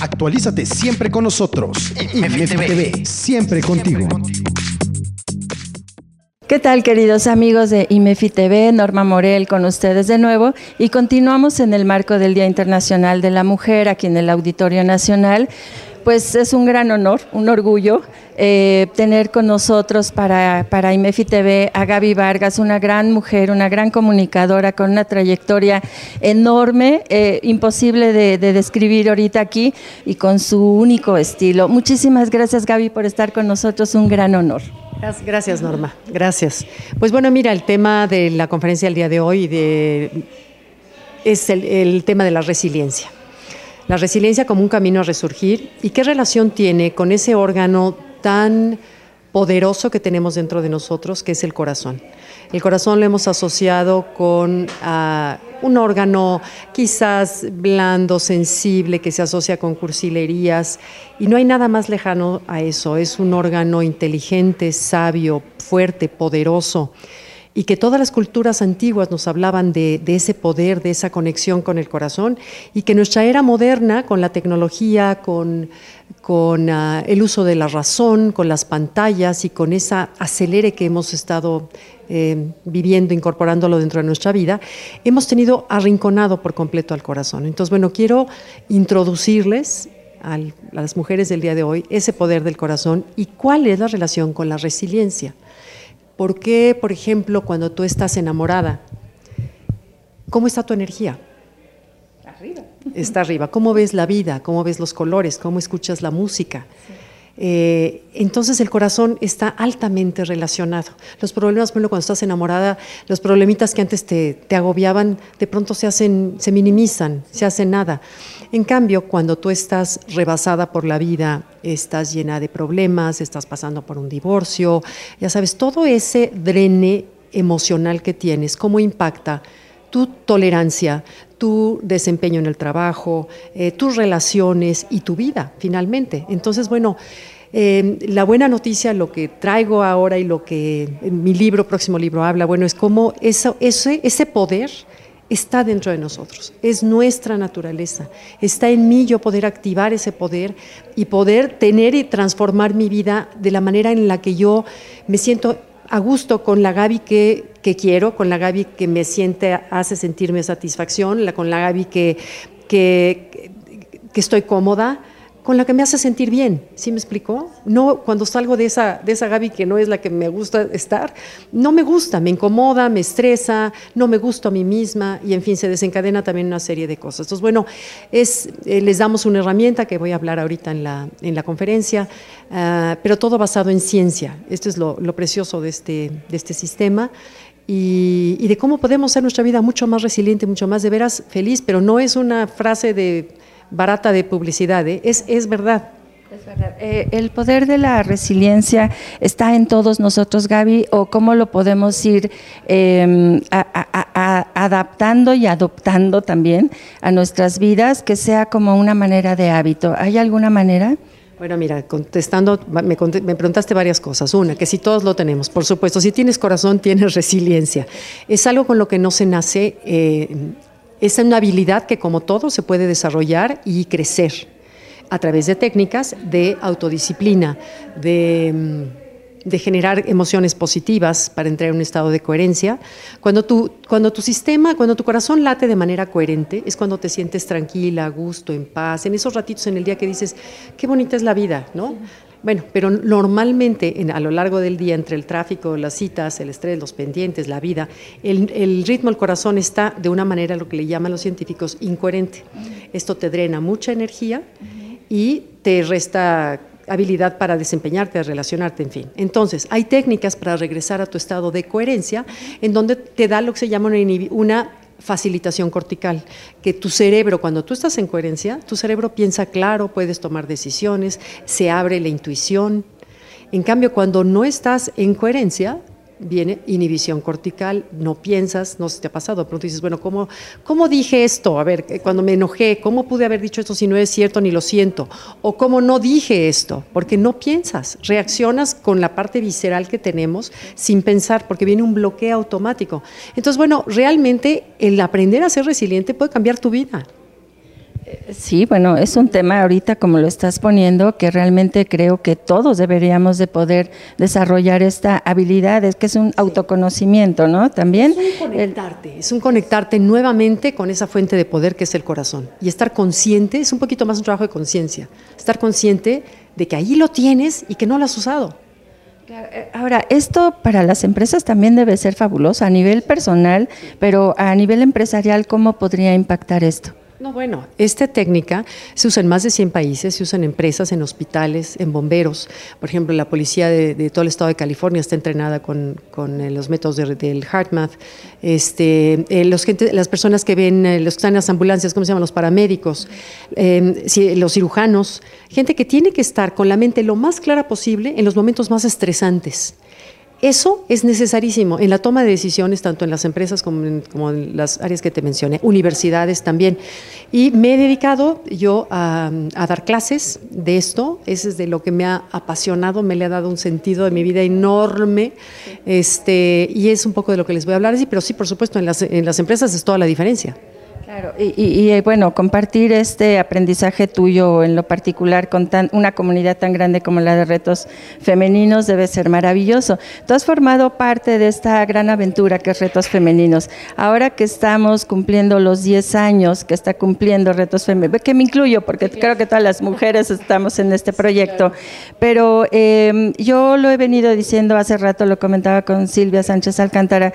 Actualízate siempre con nosotros. IMEFI TV, siempre contigo. ¿Qué tal queridos amigos de IMEFI TV? Norma Morel con ustedes de nuevo y continuamos en el marco del Día Internacional de la Mujer aquí en el Auditorio Nacional. Pues es un gran honor, un orgullo eh, tener con nosotros para, para IMEFI TV a Gaby Vargas, una gran mujer, una gran comunicadora con una trayectoria enorme, eh, imposible de, de, describir ahorita aquí y con su único estilo. Muchísimas gracias Gaby por estar con nosotros, un gran honor. Gracias, Norma. Gracias. Pues bueno, mira, el tema de la conferencia del día de hoy de, es el, tema de la resiliencia. La resiliencia como un camino a resurgir y qué relación tiene con ese órgano tan poderoso que tenemos dentro de nosotros, que es el corazón. El corazón lo hemos asociado con uh, un órgano quizás blando, sensible, que se asocia con cursilerías, y no hay nada más lejano a eso. Es un órgano inteligente, sabio, fuerte, poderoso y que todas las culturas antiguas nos hablaban de, ese poder, de esa conexión con el corazón, y que nuestra era moderna, con la tecnología, con, uh, el uso de la razón, con las pantallas y con esa acelere que hemos estado eh, viviendo, incorporándolo dentro de nuestra vida, hemos tenido arrinconado por completo al corazón. Entonces, bueno, quiero introducirles a las mujeres del día de hoy ese poder del corazón y cuál es la relación con la resiliencia. ¿Por qué, por ejemplo, cuando tú estás enamorada, cómo está tu energía? Arriba. Está arriba. ¿Cómo ves la vida? ¿Cómo ves los colores? ¿Cómo escuchas la música? Sí. Eh, entonces el corazón está altamente relacionado. Los problemas, bueno, cuando estás enamorada, los problemitas que antes te, te, agobiaban, de pronto se hacen, se minimizan, se hace nada. En cambio, cuando tú estás rebasada por la vida, estás llena de problemas, estás pasando por un divorcio, ya sabes, todo ese drene emocional que tienes, cómo impacta tu tolerancia, tu desempeño en el trabajo, eh, tus relaciones y tu vida, finalmente. Entonces, bueno, eh, la buena noticia, lo que traigo ahora y lo que mi libro, próximo libro habla, bueno, es cómo eso, ese, ese poder está dentro de nosotros, es nuestra naturaleza, está en mí yo poder activar ese poder y poder tener y transformar mi vida de la manera en la que yo me siento a gusto con la Gaby que, que quiero, con la Gaby que me siente, hace sentirme satisfacción, la, con la Gaby que, que, que estoy cómoda, con la que me hace sentir bien, ¿sí me explicó? No, cuando salgo de esa, de esa Gaby que no es la que me gusta estar, no me gusta, me incomoda, me estresa, no me gusto a mí misma y en fin, se desencadena también una serie de cosas. Entonces, bueno, es, eh, les damos una herramienta que voy a hablar ahorita en la, en la conferencia, uh, pero todo basado en ciencia. Esto es lo, lo precioso de este, de este sistema. Y, y de cómo podemos hacer nuestra vida mucho más resiliente, mucho más de veras feliz, pero no es una frase de barata de publicidad, ¿eh? es, es verdad. Eh, ¿El poder de la resiliencia está en todos nosotros, Gaby, o cómo lo podemos ir a, adaptando y adoptando también a nuestras vidas, que sea como una manera de hábito? ¿Hay alguna manera? Bueno, mira, contestando, me, me, preguntaste varias cosas. Una, que si todos lo tenemos, por supuesto, si tienes corazón, tienes resiliencia. Es algo con lo que no se nace. Eh, es una habilidad que como todo se puede desarrollar y crecer a través de técnicas de autodisciplina, de, de, generar emociones positivas para entrar en un estado de coherencia. Cuando tu, cuando tu sistema, cuando tu corazón late de manera coherente, es cuando te sientes tranquila, a gusto, en paz, en esos ratitos en el día que dices, qué bonita es la vida, ¿no? Bueno, pero normalmente en, a lo largo del día, entre el tráfico, las citas, el estrés, los pendientes, la vida, el, el ritmo del corazón está de una manera, lo que le llaman los científicos, incoherente. Esto te drena mucha energía y te resta habilidad para desempeñarte, relacionarte, en fin. Entonces, hay técnicas para regresar a tu estado de coherencia en donde te da lo que se llama una, facilitación cortical, que tu cerebro, cuando tú estás en coherencia, tu cerebro piensa claro, puedes tomar decisiones, se abre la intuición. En cambio, cuando no estás en coherencia, viene inhibición cortical, no piensas, no se te ha pasado, pronto dices, bueno, ¿cómo, ¿cómo dije esto? A ver, cuando me enojé, ¿cómo pude haber dicho esto si no es cierto ni lo siento? O ¿cómo no dije esto? Porque no piensas, reaccionas con la parte visceral que tenemos sin pensar, porque viene un bloqueo automático. Entonces, bueno, realmente el aprender a ser resiliente puede cambiar tu vida. Sí, bueno, es un tema ahorita como lo estás poniendo que realmente creo que todos deberíamos de poder desarrollar esta habilidad, es que es un autoconocimiento, ¿no? También. Es un conectarte, es un conectarte nuevamente con esa fuente de poder que es el corazón. Y estar consciente, es un poquito más un trabajo de conciencia, estar consciente de que ahí lo tienes y que no lo has usado. Eh, ahora, esto para las empresas también debe ser fabuloso a nivel personal, pero a nivel empresarial, ¿cómo podría impactar esto? No, bueno, esta técnica se usa en más de 100 países, se usa en empresas, en hospitales, en bomberos. Por ejemplo, la policía de, todo el estado de California está entrenada con, eh, los métodos del HeartMath. Este, eh, las personas que ven, eh, los que están en las ambulancias, ¿cómo se llaman? Los paramédicos, em, los cirujanos, gente que tiene que estar con la mente lo más clara posible en los momentos más estresantes. Eso es necesarísimo en la toma de decisiones, tanto en las empresas como en, las áreas que te mencioné, universidades también. Y me he dedicado yo a, dar clases de esto, ese es de lo que me ha apasionado, me le ha dado un sentido de mi vida enorme, este, y es un poco de lo que les voy a hablar, pero sí, por supuesto, en las, en las empresas es toda la diferencia. Claro, y, eh, bueno, compartir este aprendizaje tuyo en lo particular con tan, una comunidad tan grande como la de Retos Femeninos debe ser maravilloso. Tú has formado parte de esta gran aventura que es Retos Femeninos. Ahora que estamos cumpliendo los 10 años que está cumpliendo Retos Femeninos, que me incluyo porque creo que todas las mujeres estamos en este proyecto, pero em, yo lo he venido diciendo hace rato, lo comentaba con Silvia Sánchez Alcántara,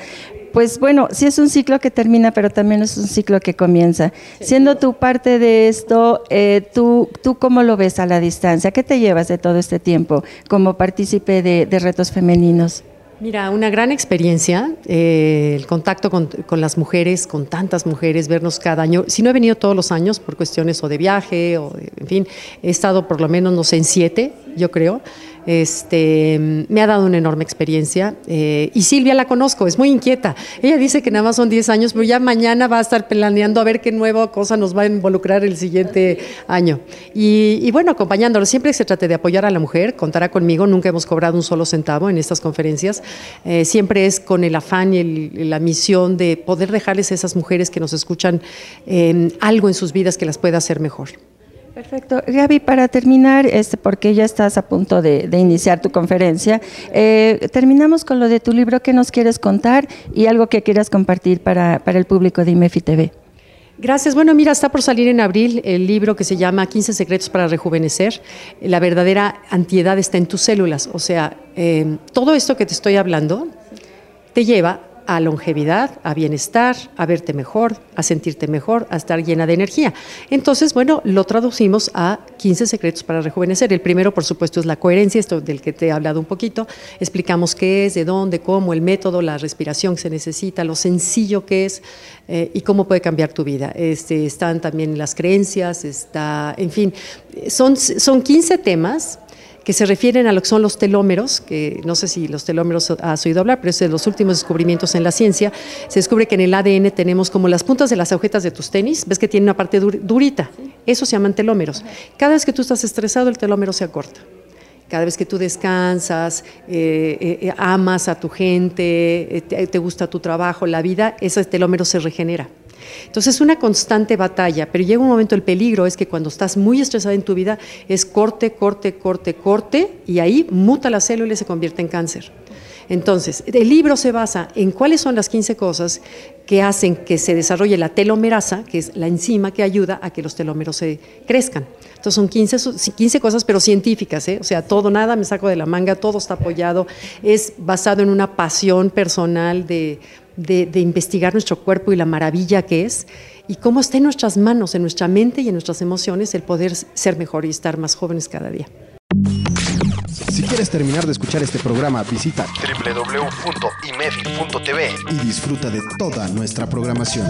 pues bueno, sí es un ciclo que termina, pero también es un ciclo que comienza. Siendo tú parte de esto, eh, ¿tú, ¿tú cómo lo ves a la distancia? ¿Qué te llevas de todo este tiempo como partícipe de, retos femeninos? Mira, una gran experiencia, eh, el contacto con, con, las mujeres, con tantas mujeres, vernos cada año. Si no he venido todos los años por cuestiones o de viaje, o en fin, he estado por lo menos, no sé, en siete, yo creo. Este, me ha dado una enorme experiencia. Eh, y Silvia la conozco, es muy inquieta. Ella dice que nada más son 10 años, pero ya mañana va a estar planeando a ver qué nueva cosa nos va a involucrar el siguiente año. Y, bueno, acompañándolo, siempre se trate de apoyar a la mujer, contará conmigo. Nunca hemos cobrado un solo centavo en estas conferencias. Eh, siempre es con el afán y la misión de poder dejarles a esas mujeres que nos escuchan eh, algo en sus vidas que las pueda hacer mejor. Perfecto. Gaby, para terminar, este, porque ya estás a punto de, iniciar tu conferencia, eh, terminamos con lo de tu libro que nos quieres contar y algo que quieras compartir para, el público de IMEFI TV. Gracias. Bueno, mira, está por salir en abril el libro que se llama 15 secretos para rejuvenecer. La verdadera antiedad está en tus células. O sea, eh, todo esto que te estoy hablando te lleva a longevidad, a bienestar, a verte mejor, a sentirte mejor, a estar llena de energía. Entonces, bueno, lo traducimos a 15 secretos para rejuvenecer. El primero, por supuesto, es la coherencia, esto del que te he hablado un poquito. Explicamos qué es, de dónde, cómo, el método, la respiración que se necesita, lo sencillo que es eh, y cómo puede cambiar tu vida. Este, están también las creencias, está, en fin, son, son 15 temas que se refieren a lo que son los telómeros, que no sé si los telómeros has oído hablar, pero es de los últimos descubrimientos en la ciencia. Se descubre que en el ADN tenemos como las puntas de las agujetas de tus tenis, ves que tiene una parte durita, eso se llaman telómeros. Cada vez que tú estás estresado, el telómero se acorta cada vez que tú descansas, eh, eh, amas a tu gente, eh, te, te, gusta tu trabajo, la vida, ese telómero se regenera. Entonces es una constante batalla, pero llega un momento, el peligro es que cuando estás muy estresada en tu vida es corte, corte, corte, corte, y ahí muta la célula y se convierte en cáncer. Entonces, el libro se basa en cuáles son las 15 cosas que hacen que se desarrolle la telomerasa, que es la enzima que ayuda a que los telómeros se crezcan. Entonces son 15, 15 cosas, pero científicas, ¿eh? o sea, todo, nada me saco de la manga, todo está apoyado, es basado en una pasión personal de de, investigar nuestro cuerpo y la maravilla que es y cómo está en nuestras manos, en nuestra mente y en nuestras emociones el poder ser mejor y estar más jóvenes cada día. Si quieres terminar de escuchar este programa, visita www.imef.tv y disfruta de toda nuestra programación.